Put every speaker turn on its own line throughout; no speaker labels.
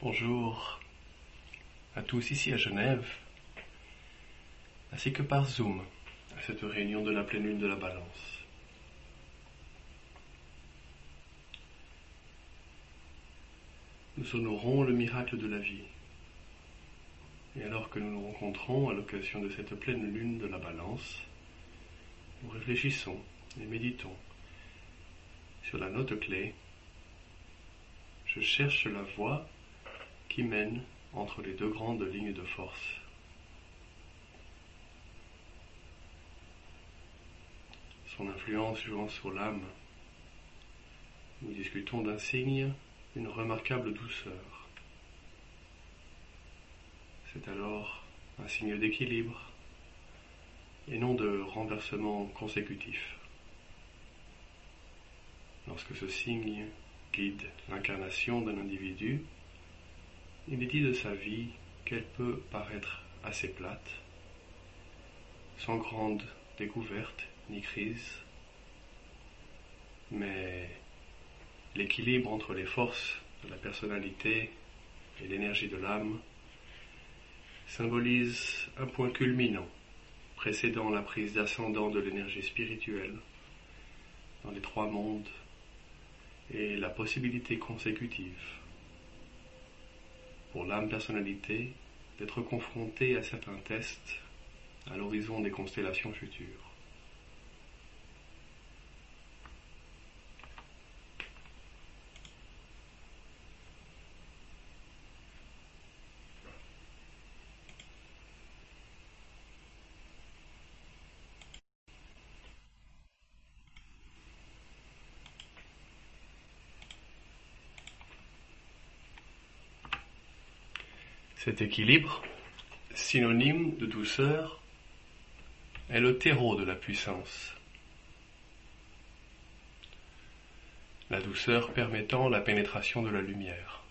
Bonjour à tous ici à Genève, ainsi que par Zoom à cette réunion de la pleine lune de la balance. Nous honorons le miracle de la vie. Et alors que nous nous rencontrons à l'occasion de cette pleine lune de la balance, nous réfléchissons et méditons sur la note clé. Je cherche la voie qui mène entre les deux grandes lignes de force. Son influence jouant sur l'âme, nous discutons d'un signe d'une remarquable douceur. C'est alors un signe d'équilibre et non de renversement consécutif. Lorsque ce signe guide l'incarnation d'un individu, il est dit de sa vie qu'elle peut paraître assez plate, sans grande découverte ni crise, mais l'équilibre entre les forces de la personnalité et l'énergie de l'âme symbolise un point culminant précédant la prise d'ascendant de l'énergie spirituelle dans les trois mondes et la possibilité consécutive pour l'âme personnalité d'être confrontée à certains tests à l'horizon des constellations futures. Cet équilibre, synonyme de douceur, est le terreau de la puissance. La douceur permettant la pénétration de la lumière.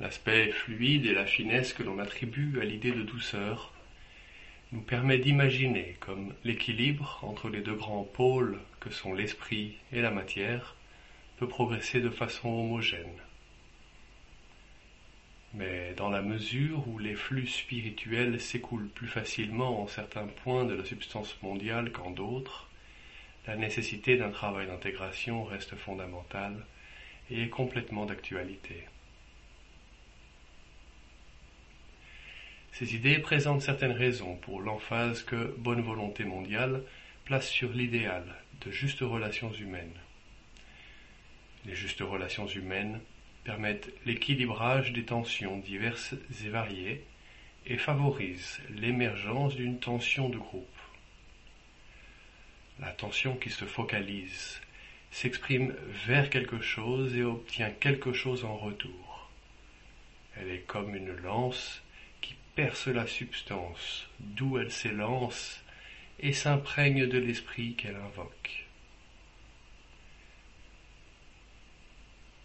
L'aspect fluide et la finesse que l'on attribue à l'idée de douceur nous permet d'imaginer comme l'équilibre entre les deux grands pôles que sont l'esprit et la matière peut progresser de façon homogène mais dans la mesure où les flux spirituels s'écoulent plus facilement en certains points de la substance mondiale qu'en d'autres, la nécessité d'un travail d'intégration reste fondamentale et est complètement d'actualité. Ces idées présentent certaines raisons pour l'emphase que Bonne Volonté mondiale place sur l'idéal de justes relations humaines. Les justes relations humaines permettent l'équilibrage des tensions diverses et variées et favorisent l'émergence d'une tension de groupe. La tension qui se focalise s'exprime vers quelque chose et obtient quelque chose en retour. Elle est comme une lance qui perce la substance d'où elle s'élance et s'imprègne de l'esprit qu'elle invoque.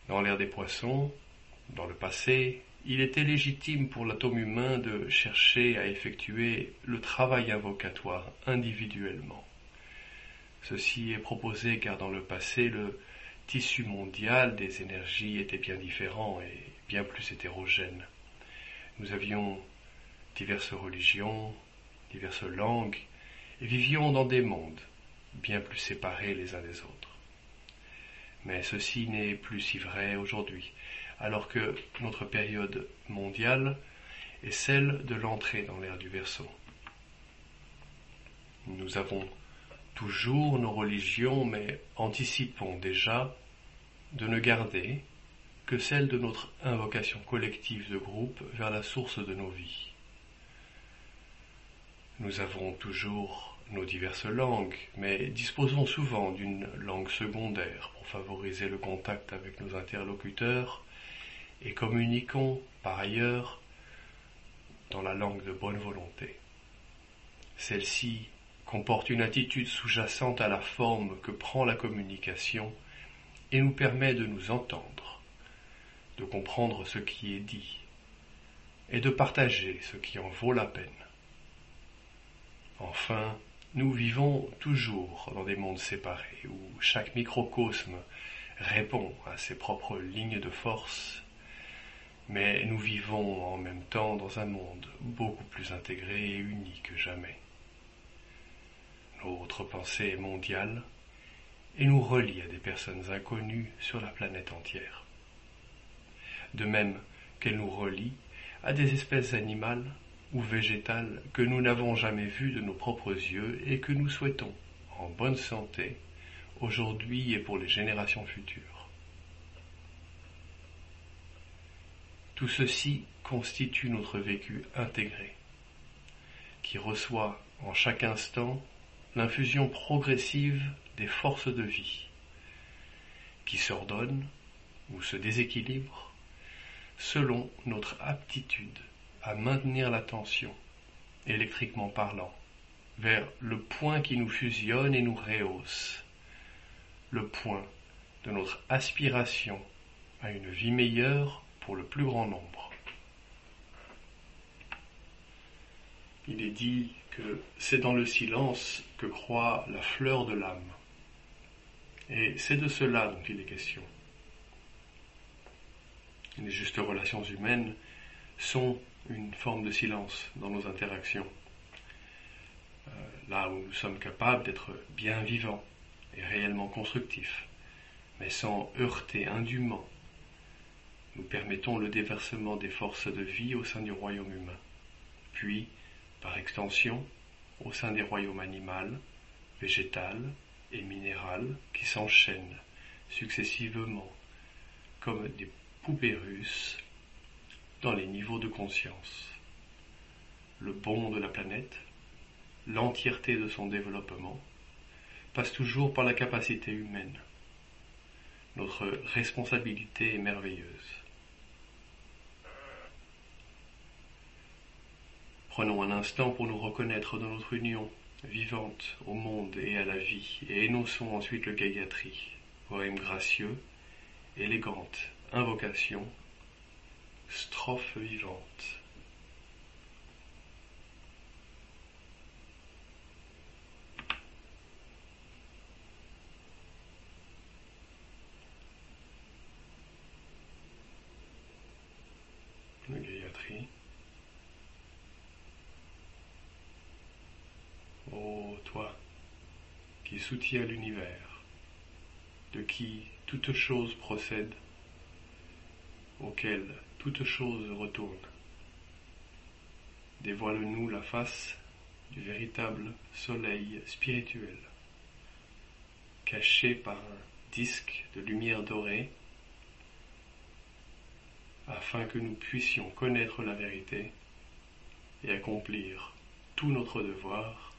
Dans l'ère des poissons, dans le passé, il était légitime pour l'atome humain de chercher à effectuer le travail invocatoire individuellement. Ceci est proposé car dans le passé, le tissu mondial des énergies était bien différent et bien plus hétérogène. Nous avions diverses religions, diverses langues, et vivions dans des mondes bien plus séparés les uns des autres. Mais ceci n'est plus si vrai aujourd'hui, alors que notre période mondiale est celle de l'entrée dans l'ère du Verseau. Nous avons toujours nos religions, mais anticipons déjà de ne garder que celle de notre invocation collective de groupe vers la source de nos vies. Nous avons toujours nos diverses langues, mais disposons souvent d'une langue secondaire pour favoriser le contact avec nos interlocuteurs et communiquons par ailleurs dans la langue de bonne volonté. Celle-ci comporte une attitude sous-jacente à la forme que prend la communication et nous permet de nous entendre, de comprendre ce qui est dit et de partager ce qui en vaut la peine. Enfin, nous vivons toujours dans des mondes séparés, où chaque microcosme répond à ses propres lignes de force, mais nous vivons en même temps dans un monde beaucoup plus intégré et uni que jamais. Notre pensée est mondiale et nous relie à des personnes inconnues sur la planète entière. De même qu'elle nous relie à des espèces animales ou végétales que nous n'avons jamais vues de nos propres yeux et que nous souhaitons en bonne santé aujourd'hui et pour les générations futures. Tout ceci constitue notre vécu intégré, qui reçoit en chaque instant l'infusion progressive des forces de vie, qui s'ordonnent ou se déséquilibrent selon notre aptitude à maintenir l'attention, électriquement parlant, vers le point qui nous fusionne et nous rehausse, le point de notre aspiration à une vie meilleure pour le plus grand nombre. Il est dit que c'est dans le silence que croît la fleur de l'âme. Et c'est de cela dont il est question. Les justes relations humaines sont une forme de silence dans nos interactions. Euh, là où nous sommes capables d'être bien vivants et réellement constructifs, mais sans heurter indûment, nous permettons le déversement des forces de vie au sein du royaume humain, puis, par extension, au sein des royaumes animal, végétal et minéral qui s'enchaînent successivement comme des poupées dans les niveaux de conscience. Le bon de la planète, l'entièreté de son développement, passe toujours par la capacité humaine. Notre responsabilité est merveilleuse. Prenons un instant pour nous reconnaître dans notre union vivante au monde et à la vie, et énonçons ensuite le Gayatri, poème gracieux, élégante, invocation Strophe vivante. Le Gayatri. Ô toi, qui soutiens l'univers, de qui toute chose procède, auquel toute chose retourne. Dévoile-nous la face du véritable soleil spirituel, caché par un disque de lumière dorée, afin que nous puissions connaître la vérité et accomplir tout notre devoir,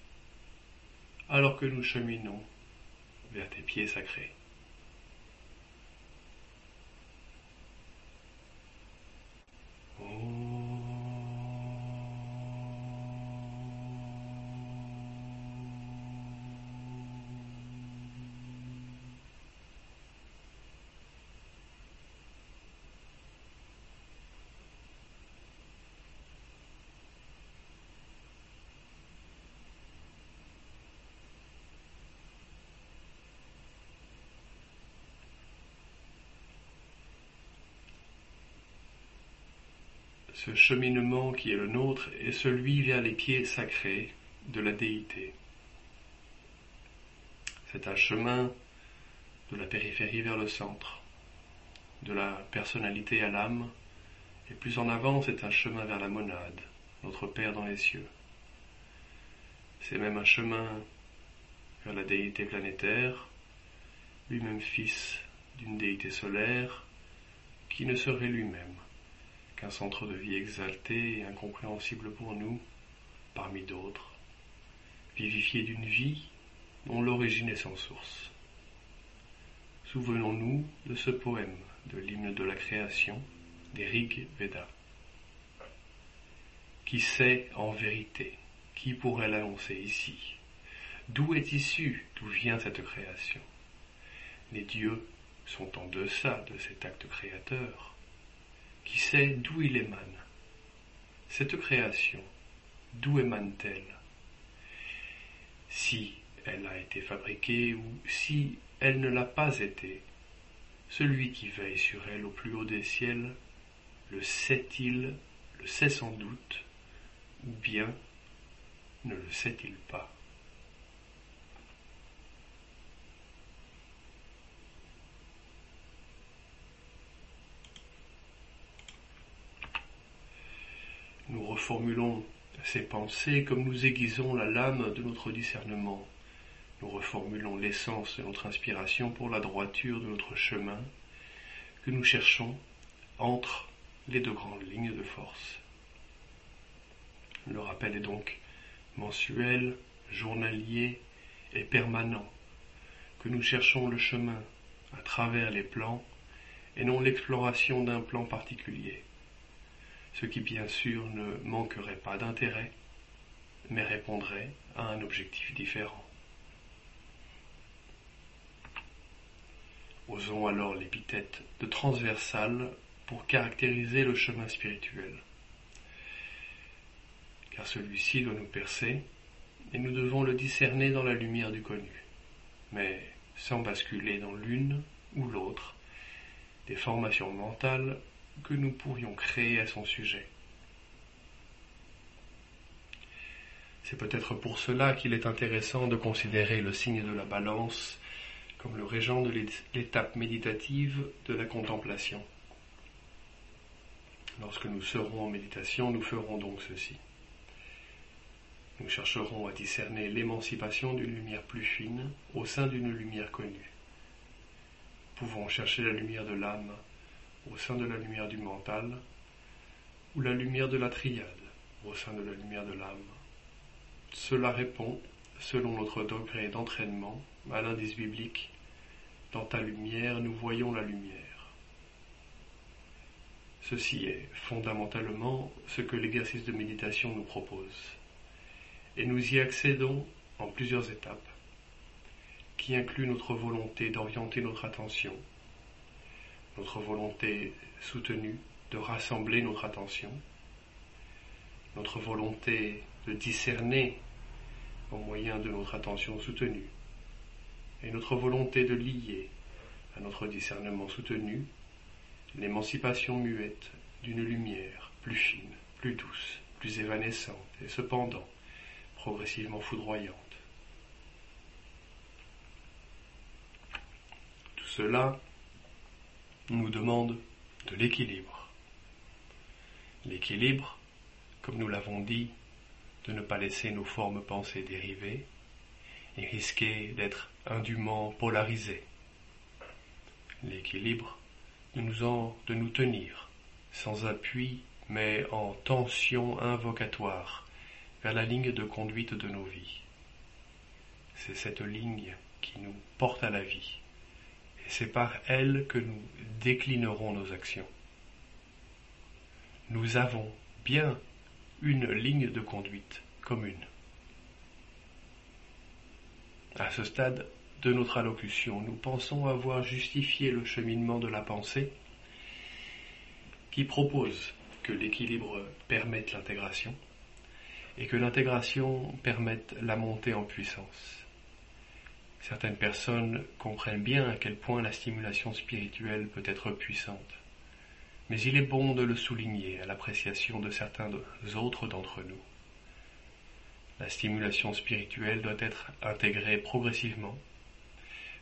alors que nous cheminons vers tes pieds sacrés. Ce cheminement qui est le nôtre est celui vers les pieds sacrés de la déité. C'est un chemin de la périphérie vers le centre, de la personnalité à l'âme, et plus en avant c'est un chemin vers la monade, notre Père dans les cieux. C'est même un chemin vers la déité planétaire, lui-même fils d'une déité solaire, qui ne serait lui-même qu'un centre de vie exalté et incompréhensible pour nous, parmi d'autres, vivifié d'une vie dont l'origine est sans source. Souvenons-nous de ce poème de l'hymne de la création des Rig Veda. Qui sait en vérité, qui pourrait l'annoncer ici? D'où est issue, d'où vient cette création? Les dieux sont en deçà de cet acte créateur qui sait d'où il émane. Cette création, d'où émane-t-elle? Si elle a été fabriquée ou si elle ne l'a pas été, celui qui veille sur elle au plus haut des ciels, le sait-il, le sait sans doute, ou bien ne le sait-il pas Nous reformulons ces pensées comme nous aiguisons la lame de notre discernement. Nous reformulons l'essence de notre inspiration pour la droiture de notre chemin que nous cherchons entre les deux grandes lignes de force. Le rappel est donc mensuel, journalier et permanent, que nous cherchons le chemin à travers les plans et non l'exploration d'un plan particulier ce qui bien sûr ne manquerait pas d'intérêt, mais répondrait à un objectif différent. Osons alors l'épithète de transversal pour caractériser le chemin spirituel. Car celui-ci doit nous percer, et nous devons le discerner dans la lumière du connu, mais sans basculer dans l'une ou l'autre des formations mentales que nous pourrions créer à son sujet. C'est peut-être pour cela qu'il est intéressant de considérer le signe de la balance comme le régent de l'étape méditative de la contemplation. Lorsque nous serons en méditation, nous ferons donc ceci. Nous chercherons à discerner l'émancipation d'une lumière plus fine au sein d'une lumière connue. Pouvons chercher la lumière de l'âme au sein de la lumière du mental, ou la lumière de la triade au sein de la lumière de l'âme. Cela répond, selon notre degré d'entraînement, à l'indice biblique Dans ta lumière, nous voyons la lumière. Ceci est fondamentalement ce que l'exercice de méditation nous propose. Et nous y accédons en plusieurs étapes, qui incluent notre volonté d'orienter notre attention notre volonté soutenue de rassembler notre attention, notre volonté de discerner au moyen de notre attention soutenue, et notre volonté de lier à notre discernement soutenu l'émancipation muette d'une lumière plus fine, plus douce, plus évanescente et cependant progressivement foudroyante. Tout cela nous demande de l'équilibre. L'équilibre, comme nous l'avons dit, de ne pas laisser nos formes pensées dériver et risquer d'être indûment polarisées. L'équilibre de nous, en, de nous tenir sans appui mais en tension invocatoire vers la ligne de conduite de nos vies. C'est cette ligne qui nous porte à la vie c'est par elle que nous déclinerons nos actions. Nous avons bien une ligne de conduite commune. À ce stade de notre allocution, nous pensons avoir justifié le cheminement de la pensée qui propose que l'équilibre permette l'intégration et que l'intégration permette la montée en puissance. Certaines personnes comprennent bien à quel point la stimulation spirituelle peut être puissante. Mais il est bon de le souligner à l'appréciation de certains autres d'entre nous. La stimulation spirituelle doit être intégrée progressivement,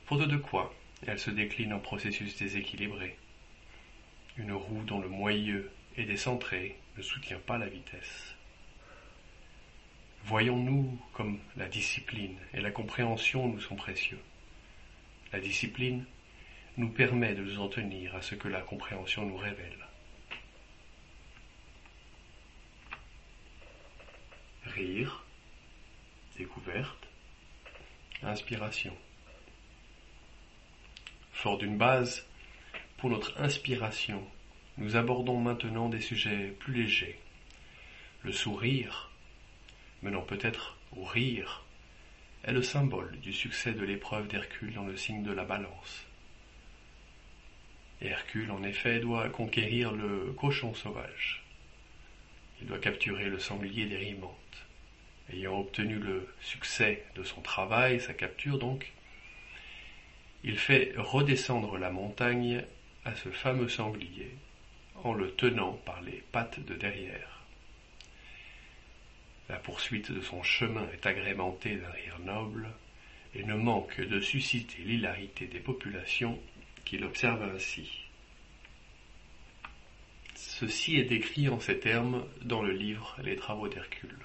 faute de quoi elle se décline en processus déséquilibré. Une roue dont le moyeu est décentré ne soutient pas la vitesse. Voyons-nous comme la discipline et la compréhension nous sont précieux. La discipline nous permet de nous en tenir à ce que la compréhension nous révèle. Rire, découverte, inspiration. Fort d'une base, pour notre inspiration, nous abordons maintenant des sujets plus légers. Le sourire, menant peut-être au rire, est le symbole du succès de l'épreuve d'Hercule dans le signe de la balance. Hercule, en effet, doit conquérir le cochon sauvage. Il doit capturer le sanglier dérivante. Ayant obtenu le succès de son travail, sa capture donc, il fait redescendre la montagne à ce fameux sanglier en le tenant par les pattes de derrière. La poursuite de son chemin est agrémentée d'un rire noble et ne manque de susciter l'hilarité des populations qui l'observent ainsi. Ceci est décrit en ces termes dans le livre Les travaux d'Hercule.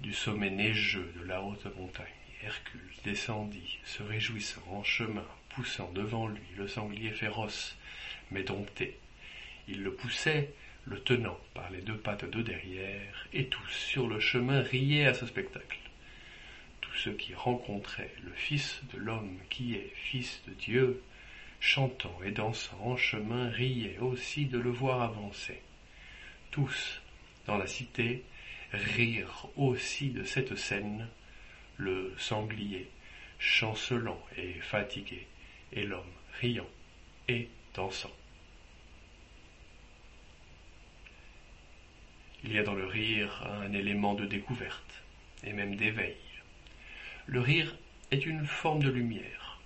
Du sommet neigeux de la haute montagne, Hercule descendit, se réjouissant en chemin, poussant devant lui le sanglier féroce, mais dompté. Il le poussait, le tenant par les deux pattes de derrière, et tous sur le chemin riaient à ce spectacle. Tous ceux qui rencontraient le Fils de l'homme qui est Fils de Dieu, chantant et dansant en chemin, riaient aussi de le voir avancer. Tous, dans la cité, rirent aussi de cette scène, le sanglier, chancelant et fatigué, et l'homme riant et dansant. Il y a dans le rire un élément de découverte et même d'éveil. Le rire est une forme de lumière.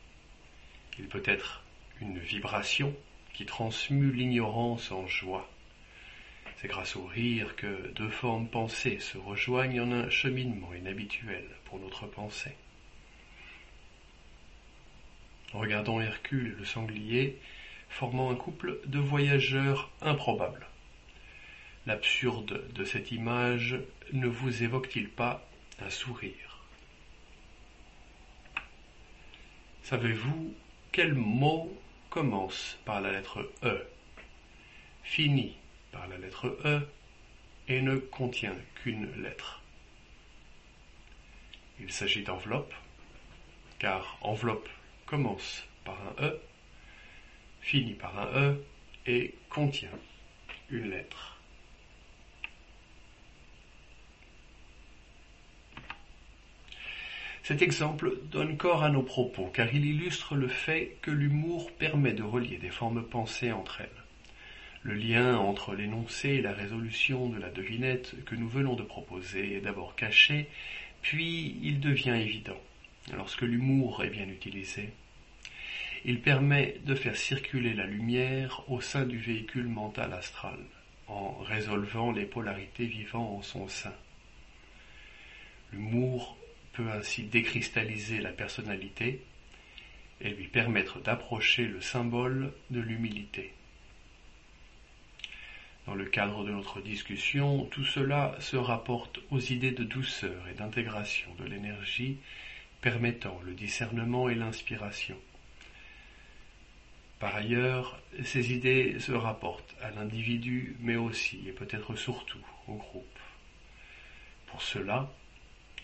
Il peut être une vibration qui transmue l'ignorance en joie. C'est grâce au rire que deux formes pensées se rejoignent en un cheminement inhabituel pour notre pensée. Regardons Hercule et le sanglier formant un couple de voyageurs improbables. L'absurde de cette image ne vous évoque-t-il pas un sourire? Savez-vous quel mot commence par la lettre E, finit par la lettre E et ne contient qu'une lettre? Il s'agit d'enveloppe, car enveloppe commence par un E, finit par un E et contient une lettre. Cet exemple donne corps à nos propos, car il illustre le fait que l'humour permet de relier des formes pensées entre elles. Le lien entre l'énoncé et la résolution de la devinette que nous venons de proposer est d'abord caché, puis il devient évident lorsque l'humour est bien utilisé. Il permet de faire circuler la lumière au sein du véhicule mental astral, en résolvant les polarités vivant en son sein. L'humour peut ainsi décristalliser la personnalité et lui permettre d'approcher le symbole de l'humilité. Dans le cadre de notre discussion, tout cela se rapporte aux idées de douceur et d'intégration de l'énergie permettant le discernement et l'inspiration. Par ailleurs, ces idées se rapportent à l'individu, mais aussi et peut-être surtout au groupe. Pour cela,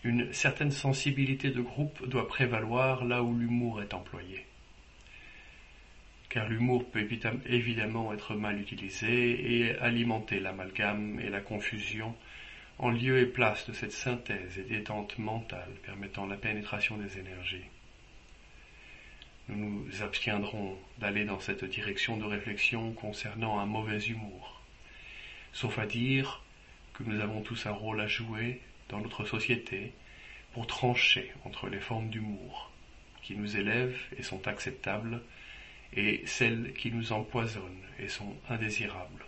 une certaine sensibilité de groupe doit prévaloir là où l'humour est employé. Car l'humour peut évidemment être mal utilisé et alimenter l'amalgame et la confusion en lieu et place de cette synthèse et détente mentale permettant la pénétration des énergies. Nous nous abstiendrons d'aller dans cette direction de réflexion concernant un mauvais humour, sauf à dire que nous avons tous un rôle à jouer dans notre société pour trancher entre les formes d'humour qui nous élèvent et sont acceptables et celles qui nous empoisonnent et sont indésirables.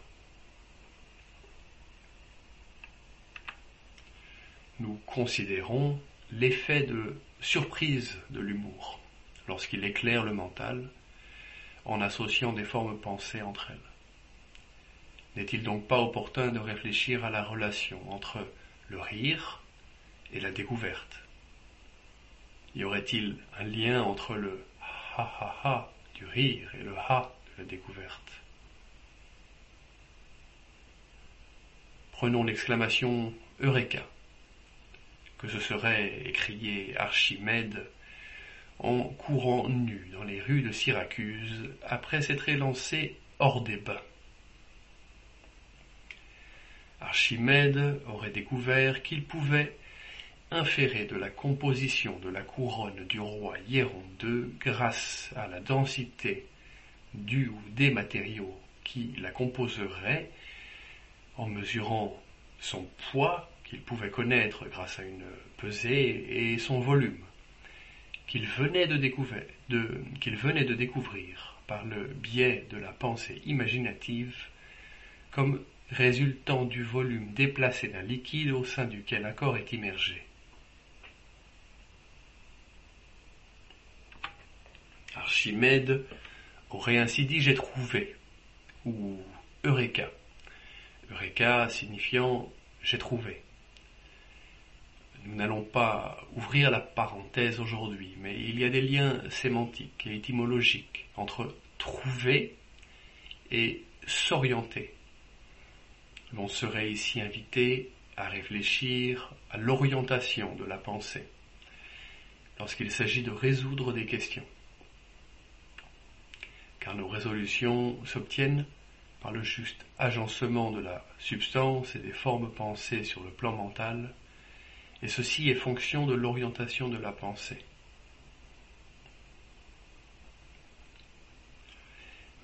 Nous considérons l'effet de surprise de l'humour lorsqu'il éclaire le mental en associant des formes pensées entre elles. N'est-il donc pas opportun de réfléchir à la relation entre le rire et la découverte. Y aurait-il un lien entre le ha ha ha du rire et le ha de la découverte? Prenons l'exclamation Eureka, que ce serait écrié Archimède en courant nu dans les rues de Syracuse après s'être élancé hors des bains. Archimède aurait découvert qu'il pouvait inférer de la composition de la couronne du roi Hieron II grâce à la densité du ou des matériaux qui la composeraient, en mesurant son poids qu'il pouvait connaître grâce à une pesée et son volume. qu'il venait de découvrir par le biais de la pensée imaginative comme résultant du volume déplacé d'un liquide au sein duquel un corps est immergé. Archimède aurait ainsi dit j'ai trouvé, ou Eureka. Eureka signifiant j'ai trouvé. Nous n'allons pas ouvrir la parenthèse aujourd'hui, mais il y a des liens sémantiques et étymologiques entre trouver et s'orienter. L'on serait ici invité à réfléchir à l'orientation de la pensée lorsqu'il s'agit de résoudre des questions. Car nos résolutions s'obtiennent par le juste agencement de la substance et des formes pensées sur le plan mental, et ceci est fonction de l'orientation de la pensée.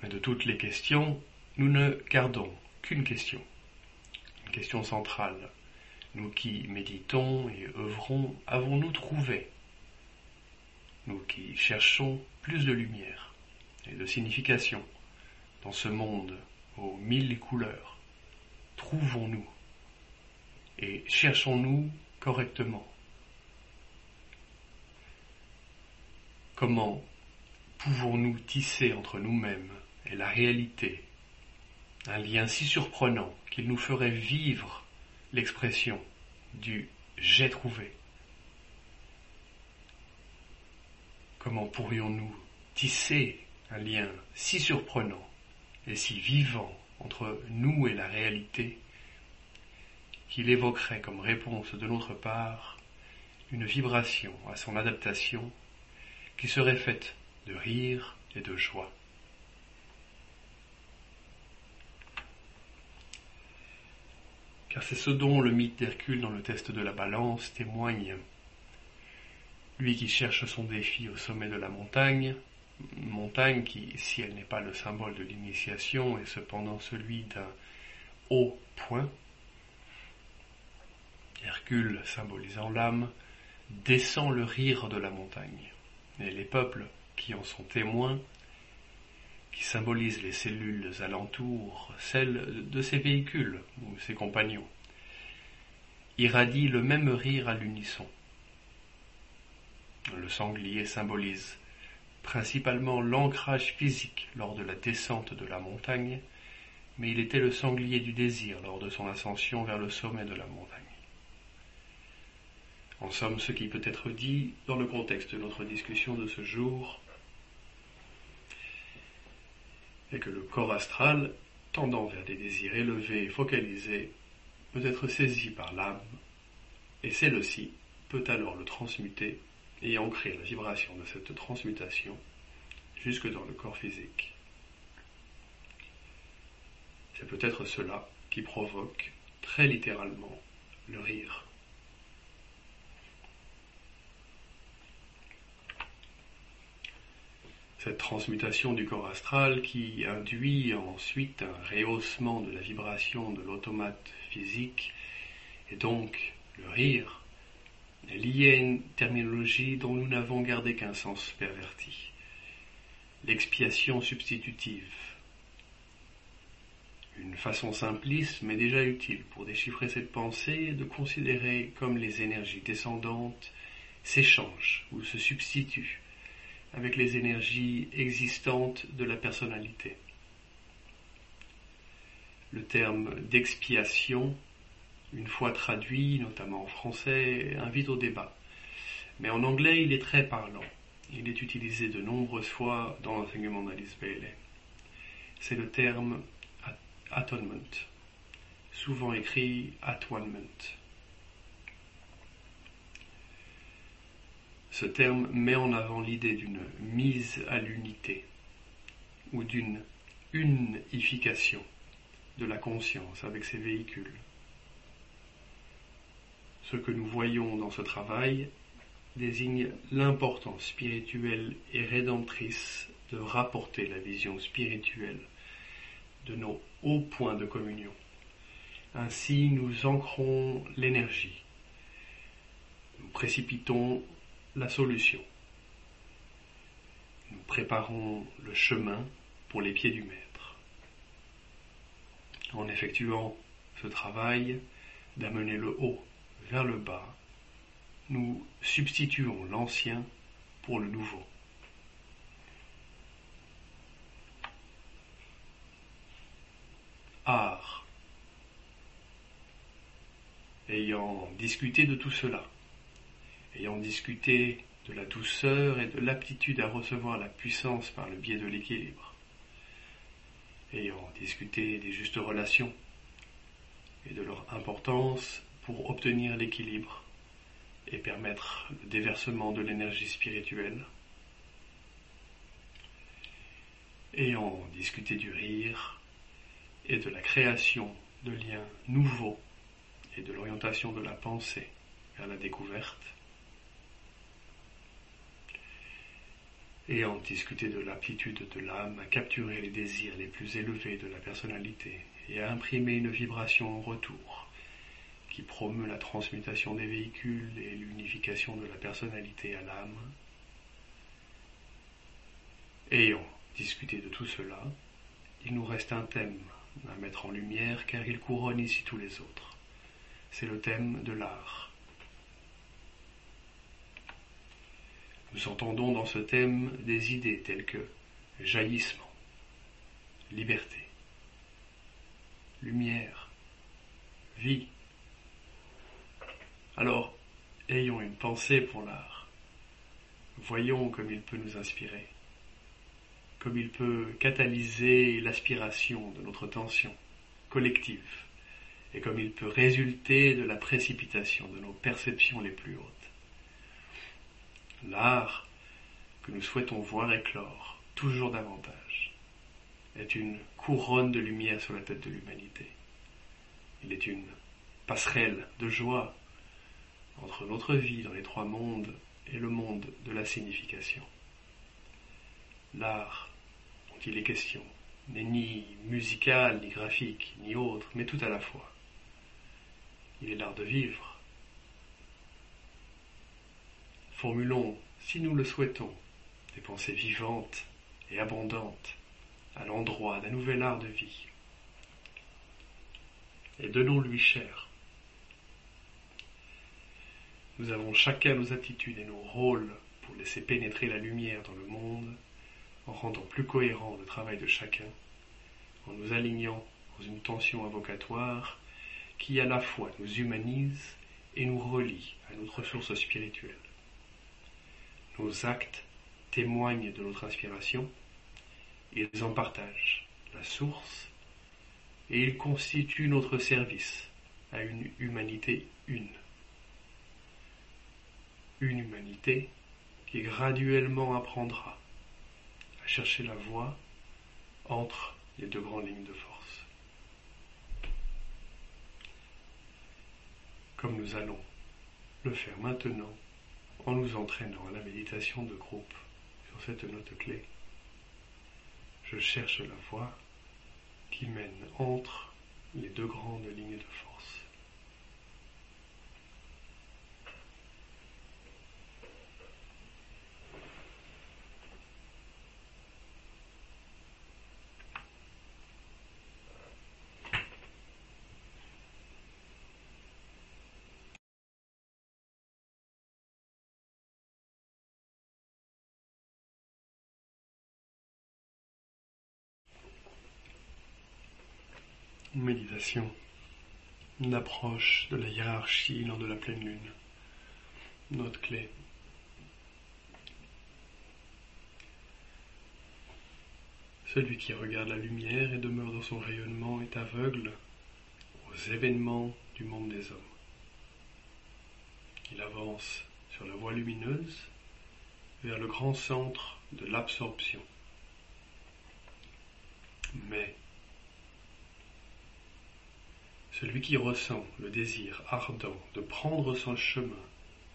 Mais de toutes les questions, nous ne gardons qu'une question, question centrale. Nous qui méditons et œuvrons, avons-nous trouvé? Nous qui cherchons plus de lumière et de signification dans ce monde aux mille couleurs, trouvons-nous et cherchons-nous correctement? Comment pouvons-nous tisser entre nous-mêmes et la réalité un lien si surprenant qu'il nous ferait vivre l'expression du j'ai trouvé Comment pourrions-nous tisser un lien si surprenant et si vivant entre nous et la réalité qu'il évoquerait comme réponse de notre part une vibration à son adaptation qui serait faite de rire et de joie. Car c'est ce dont le mythe d'Hercule dans le test de la balance témoigne. Lui qui cherche son défi au sommet de la montagne, montagne qui, si elle n'est pas le symbole de l'initiation, est cependant celui d'un haut point, Hercule, symbolisant l'âme, descend le rire de la montagne. Et les peuples qui en sont témoins, qui symbolisent les cellules alentours, celles de ses véhicules ou ses compagnons, irradient le même rire à l'unisson. Le sanglier symbolise principalement l'ancrage physique lors de la descente de la montagne, mais il était le sanglier du désir lors de son ascension vers le sommet de la montagne. En somme, ce qui peut être dit dans le contexte de notre discussion de ce jour est que le corps astral, tendant vers des désirs élevés et focalisés, peut être saisi par l'âme, et celle-ci peut alors le transmuter et ancrer la vibration de cette transmutation jusque dans le corps physique. C'est peut-être cela qui provoque très littéralement le rire. Cette transmutation du corps astral qui induit ensuite un rehaussement de la vibration de l'automate physique et donc le rire est lié à une terminologie dont nous n'avons gardé qu'un sens perverti. L'expiation substitutive. Une façon simpliste mais déjà utile pour déchiffrer cette pensée est de considérer comme les énergies descendantes s'échangent ou se substituent avec les énergies existantes de la personnalité. Le terme d'expiation, une fois traduit, notamment en français, invite au débat. Mais en anglais, il est très parlant. Il est utilisé de nombreuses fois dans l'enseignement d'Alice Bailey. C'est le terme atonement, souvent écrit atonement. Ce terme met en avant l'idée d'une mise à l'unité ou d'une unification de la conscience avec ses véhicules. Ce que nous voyons dans ce travail désigne l'importance spirituelle et rédemptrice de rapporter la vision spirituelle de nos hauts points de communion. Ainsi nous ancrons l'énergie, nous précipitons la solution nous préparons le chemin pour les pieds du Maître. En effectuant ce travail d'amener le haut vers le bas, nous substituons l'ancien pour le nouveau. Art. Ayant discuté de tout cela, ayant discuté de la douceur et de l'aptitude à recevoir la puissance par le biais de l'équilibre, ayant discuté des justes relations et de leur importance pour obtenir l'équilibre et permettre le déversement de l'énergie spirituelle, ayant discuté du rire et de la création de liens nouveaux et de l'orientation de la pensée vers la découverte, ayant discuté de l'aptitude de l'âme à capturer les désirs les plus élevés de la personnalité et à imprimer une vibration en retour qui promeut la transmutation des véhicules et l'unification de la personnalité à l'âme. Ayant discuté de tout cela, il nous reste un thème à mettre en lumière car il couronne ici tous les autres. C'est le thème de l'art. Nous entendons dans ce thème des idées telles que jaillissement, liberté, lumière, vie. Alors, ayons une pensée pour l'art. Voyons comme il peut nous inspirer, comme il peut catalyser l'aspiration de notre tension collective, et comme il peut résulter de la précipitation de nos perceptions les plus hautes l'art que nous souhaitons voir éclore toujours davantage est une couronne de lumière sur la tête de l'humanité. Il est une passerelle de joie entre notre vie dans les trois mondes et le monde de la signification. L'art dont il est question n'est ni musical, ni graphique, ni autre, mais tout à la fois. Il est l'art de vivre, Formulons, si nous le souhaitons, des pensées vivantes et abondantes à l'endroit d'un nouvel art de vie. Et donnons-lui cher. Nous avons chacun nos attitudes et nos rôles pour laisser pénétrer la lumière dans le monde, en rendant plus cohérent le travail de chacun, en nous alignant dans une tension invocatoire qui à la fois nous humanise et nous relie à notre source spirituelle. Nos actes témoignent de notre inspiration, ils en partagent la source et ils constituent notre service à une humanité une. Une humanité qui graduellement apprendra à chercher la voie entre les deux grandes lignes de force. Comme nous allons le faire maintenant en nous entraînant à la méditation de groupe sur cette note clé. Je cherche la voie qui mène entre les deux grandes lignes de force. Méditation. L'approche de la hiérarchie lors de la pleine lune. Note clé. Celui qui regarde la lumière et demeure dans son rayonnement est aveugle aux événements du monde des hommes. Il avance sur la voie lumineuse vers le grand centre de l'absorption. Mais celui qui ressent le désir ardent de prendre son chemin,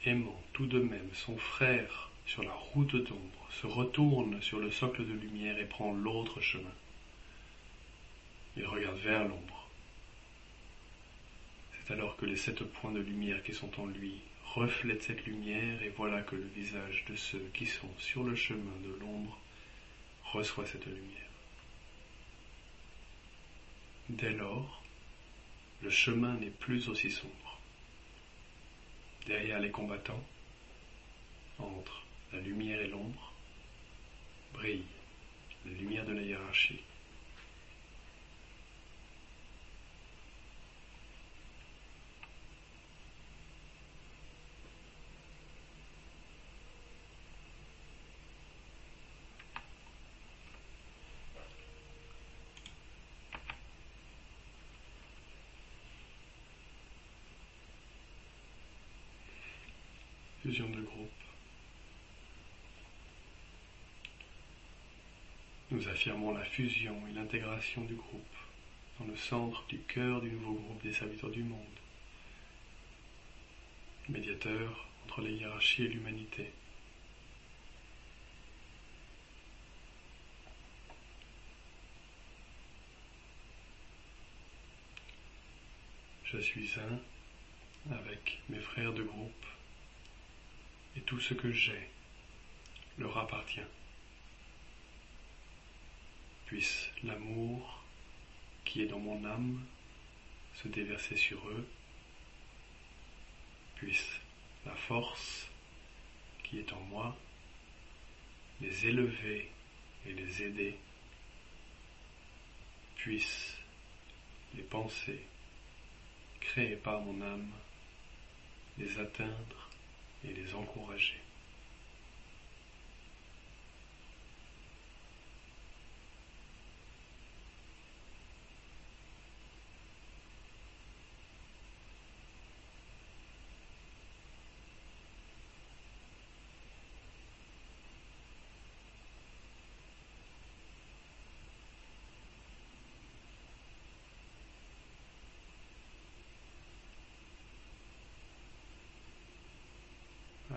aimant tout de même son frère sur la route d'ombre, se retourne sur le socle de lumière et prend l'autre chemin. Il regarde vers l'ombre. C'est alors que les sept points de lumière qui sont en lui reflètent cette lumière et voilà que le visage de ceux qui sont sur le chemin de l'ombre reçoit cette lumière. Dès lors, le chemin n'est plus aussi sombre. Derrière les combattants, entre la lumière et l'ombre, brille la lumière de la hiérarchie. Fusion de groupe. Nous affirmons la fusion et l'intégration du groupe dans le centre du cœur du nouveau groupe des serviteurs du monde, médiateur entre la hiérarchie et l'humanité. Je suis un avec mes frères de groupe et tout ce que j'ai leur appartient. Puisse l'amour qui est dans mon âme se déverser sur eux, puisse la force qui est en moi les élever et les aider, puisse les pensées créées par mon âme les atteindre et les encourager.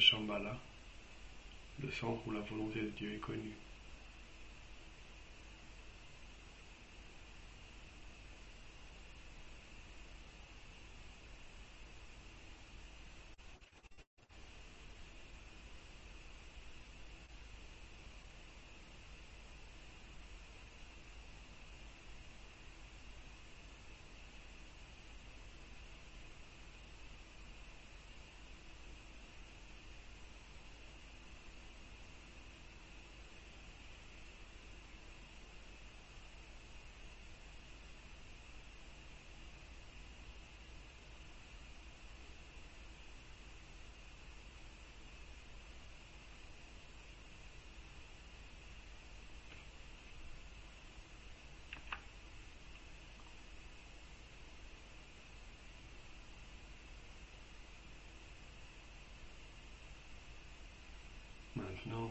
Shambhala, le centre où la volonté de Dieu est connue. Maintenant,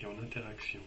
et en interaction.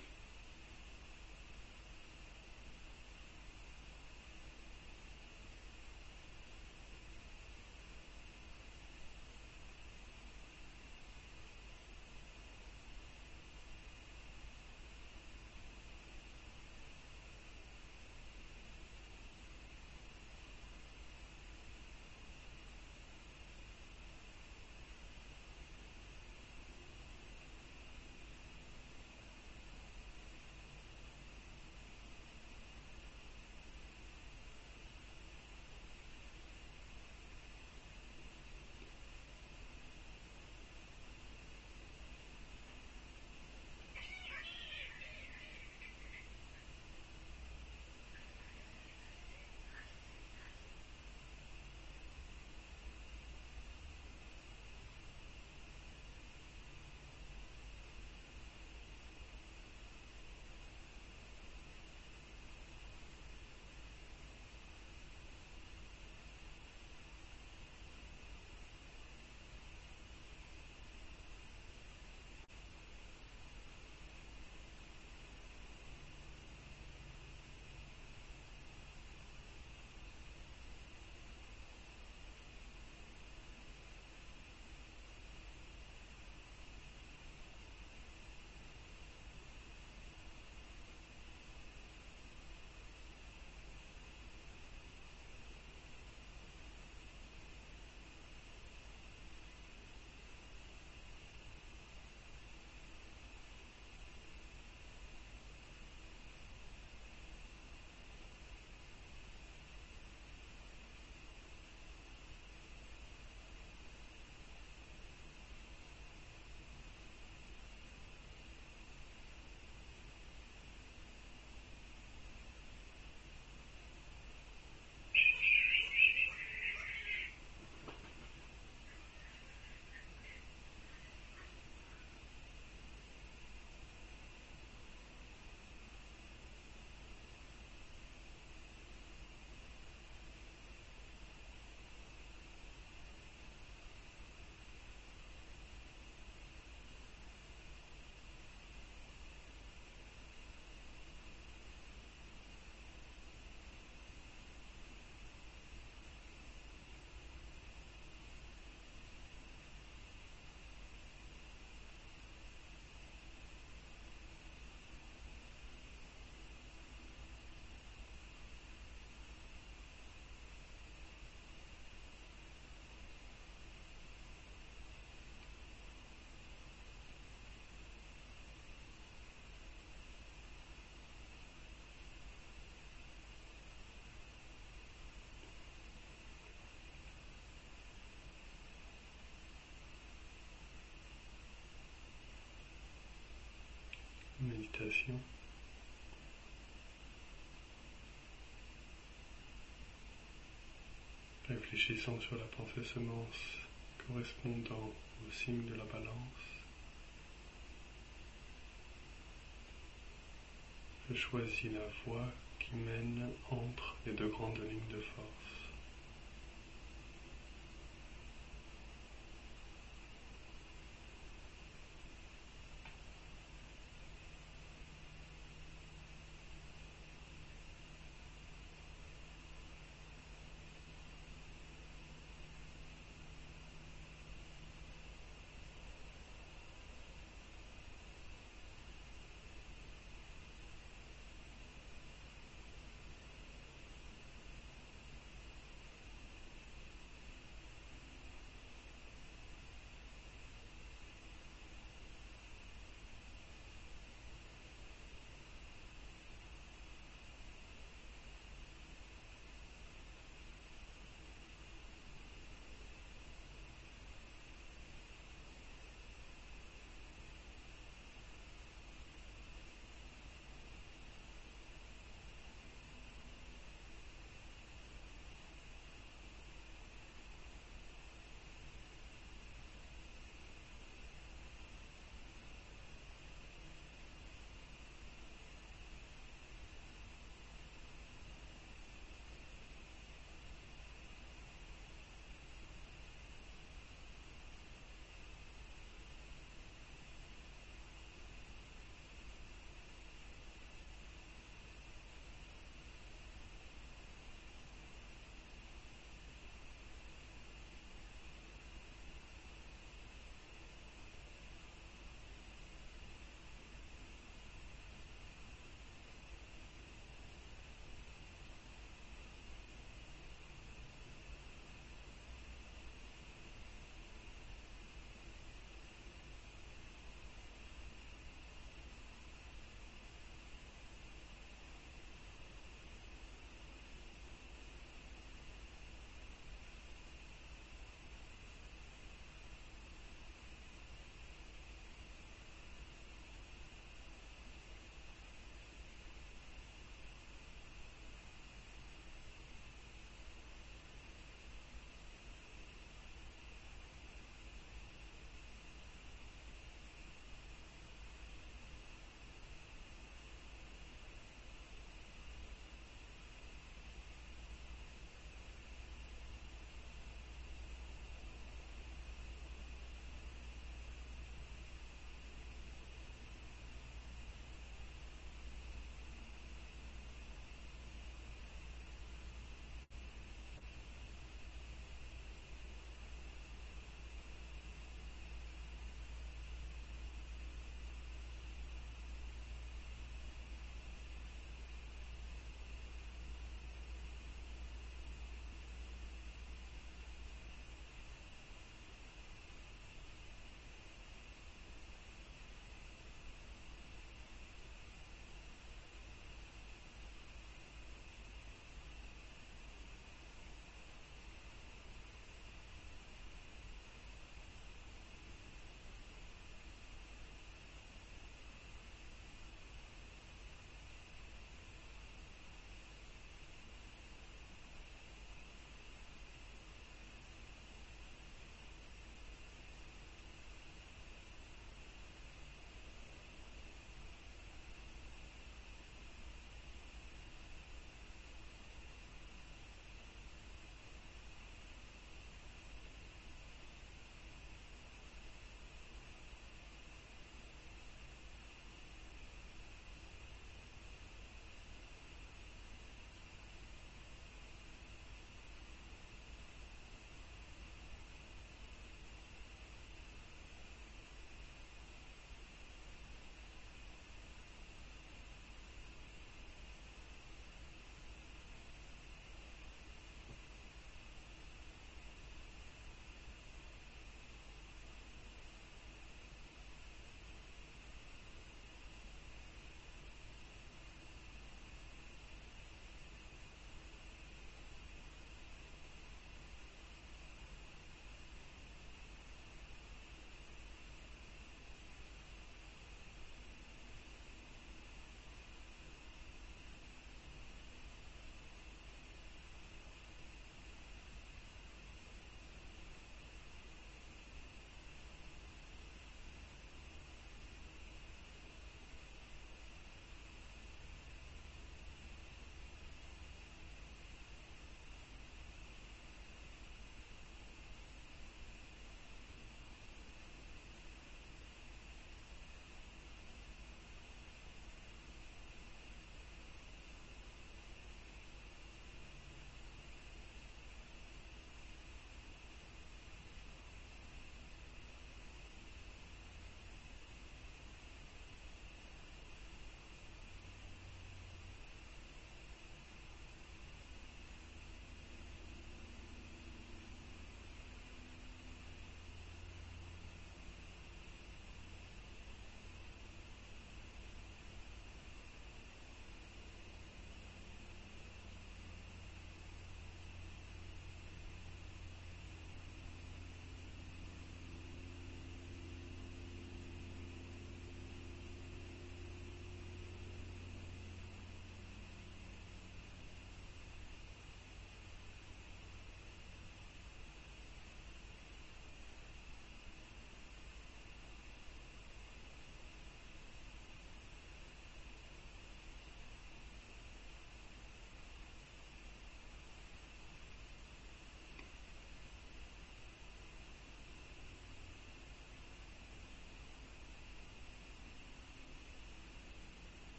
Réfléchissant sur la pensée semence correspondant au signe de la balance. Je choisis la voie qui mène entre les deux grandes lignes de force.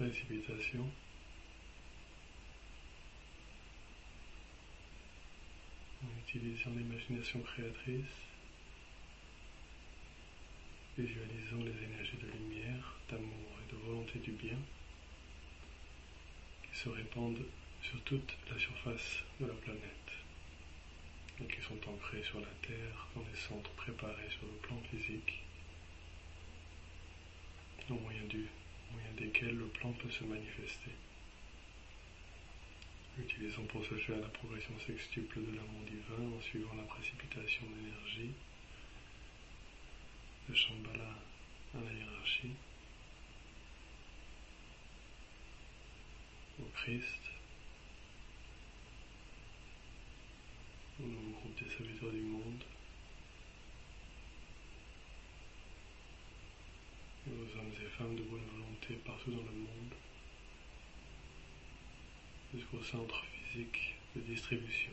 Précipitation. En utilisant l'imagination créatrice, visualisons les énergies de lumière, d'amour et de volonté du bien qui se répandent sur toute la surface de la planète et qui sont ancrés sur la Terre dans des centres préparés sur le plan physique au moyen, du, moyen desquels le plan peut se manifester. Utilisons pour ce faire la progression sextuple de l'amour divin en suivant la précipitation d'énergie de Shambhala à la hiérarchie, au Christ, au groupe des serviteurs du monde, aux hommes et femmes de bonne volonté partout dans le monde, jusqu'au centre physique de distribution.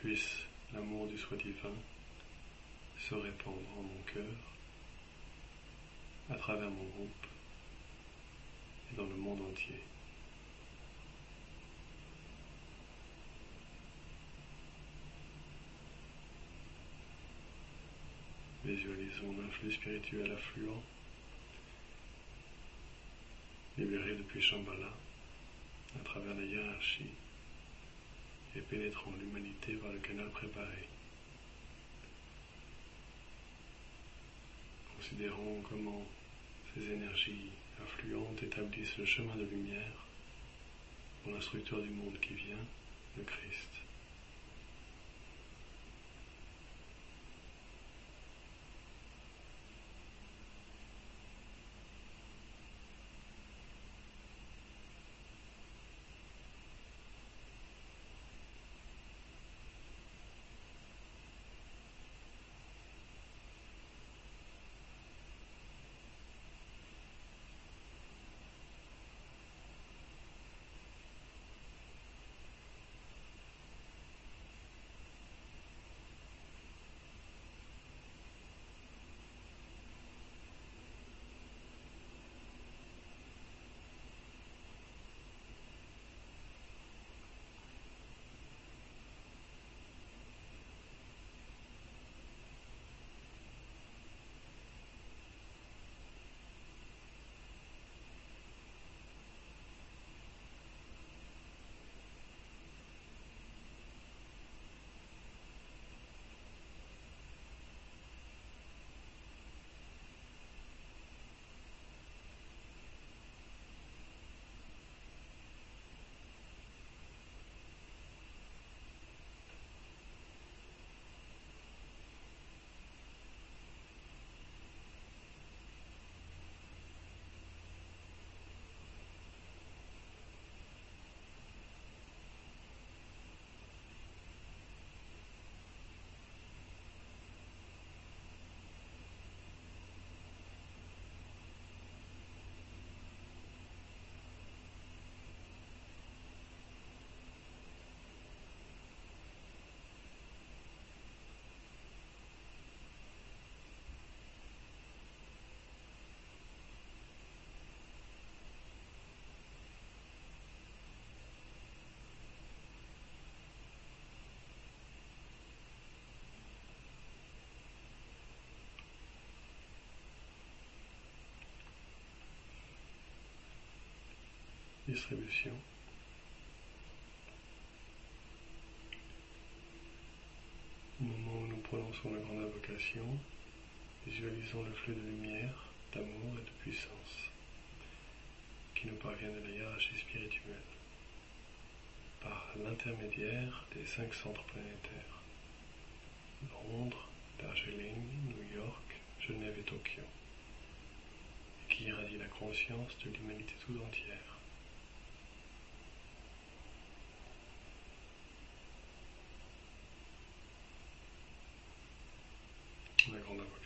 Puisse l'amour du soi divin se répandre en mon cœur, à travers mon groupe et dans le monde entier. Visualisons l'influx spirituel affluent, libéré depuis Shambhala, à travers la hiérarchie et pénétrant l'humanité par le canal préparé. Considérons comment ces énergies affluentes établissent le chemin de lumière pour la structure du monde qui vient, le Christ. Au moment où nous prononçons la grande invocation, visualisons le flux de lumière, d'amour et de puissance qui nous parvient de la hiérarchie spirituelle par l'intermédiaire des cinq centres planétaires Londres, Darjeeling, New York, Genève et Tokyo, qui irradie la conscience de l'humanité tout entière. la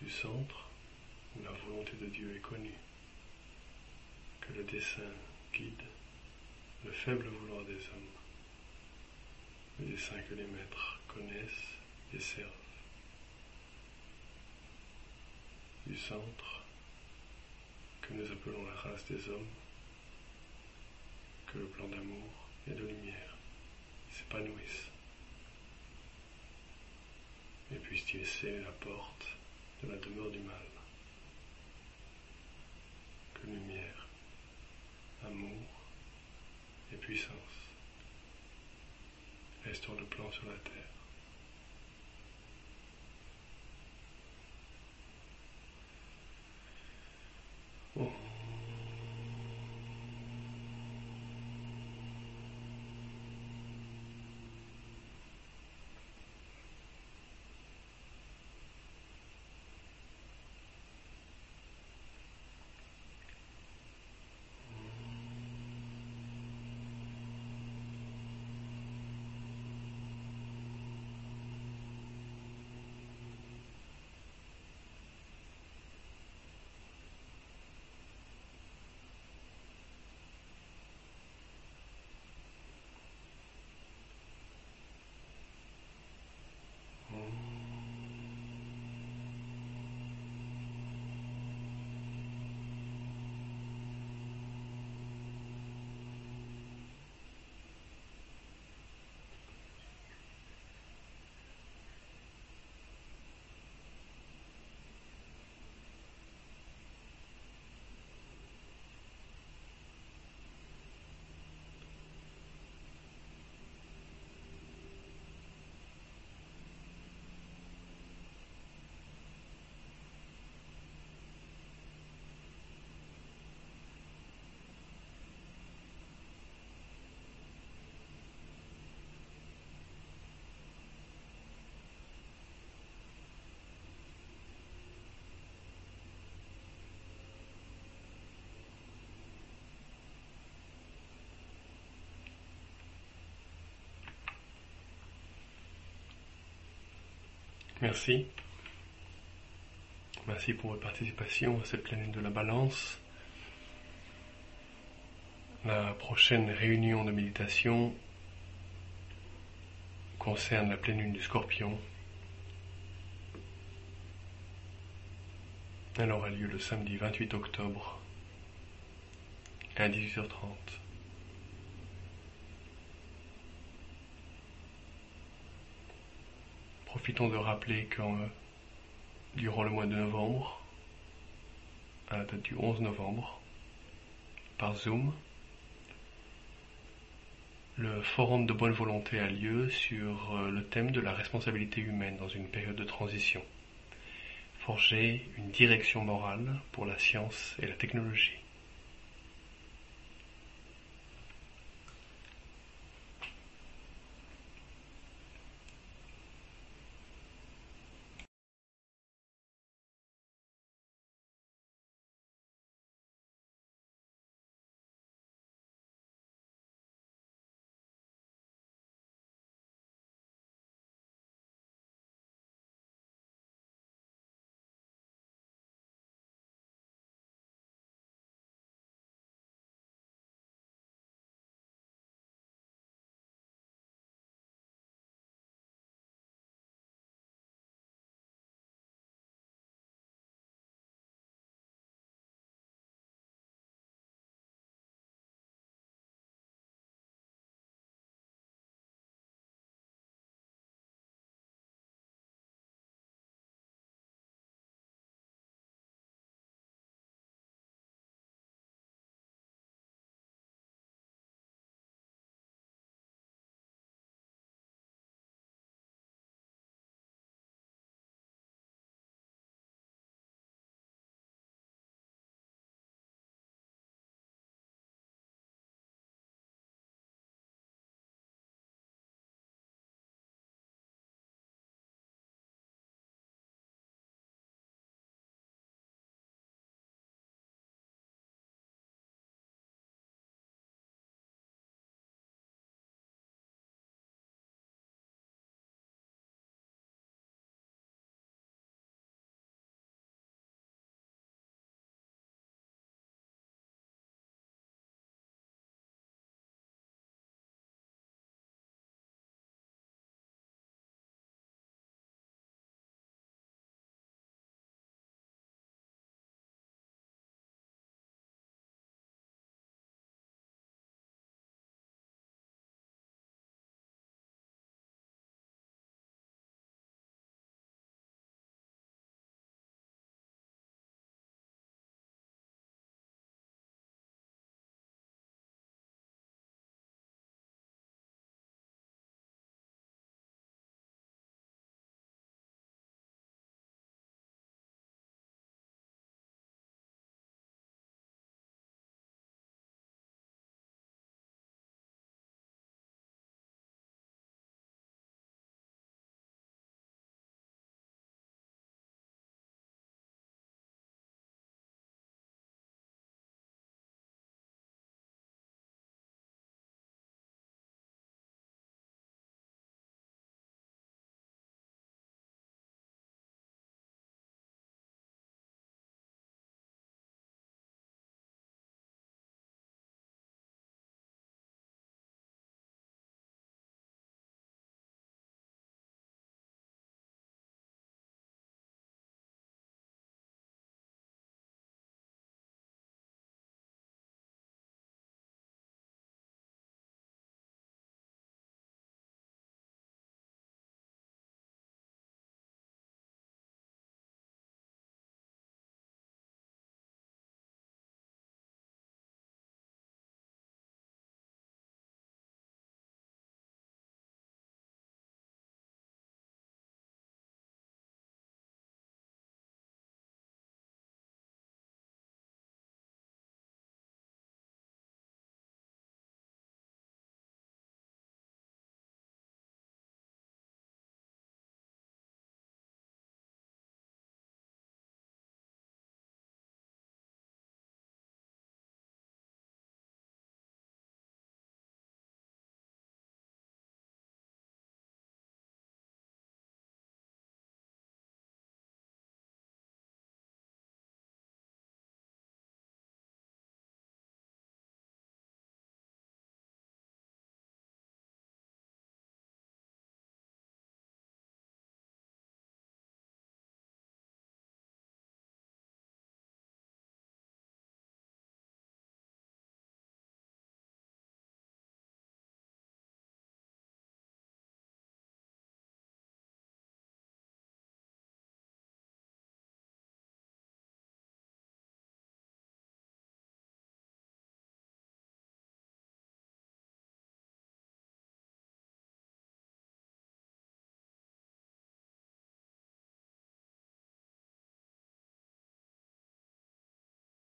Du centre où la volonté de Dieu est connue, que le dessein guide le faible vouloir des hommes, le dessein que les maîtres connaissent et servent. Du centre que nous appelons la race des hommes, que le plan d'amour et de lumière s'épanouisse. Et puisse-t-il la porte la demeure du mal. Que lumière, amour et puissance restaurent le plan sur la terre. Merci. Merci pour votre participation à cette planète de la balance. La prochaine réunion de méditation concerne la pleine lune du scorpion. Elle aura lieu le samedi 28 octobre à 18h30. Profitons de rappeler que euh, durant le mois de novembre, à la date du 11 novembre, par Zoom, le forum de bonne volonté a lieu sur euh, le thème de la responsabilité humaine dans une période de transition. Forger une direction morale pour la science et la technologie.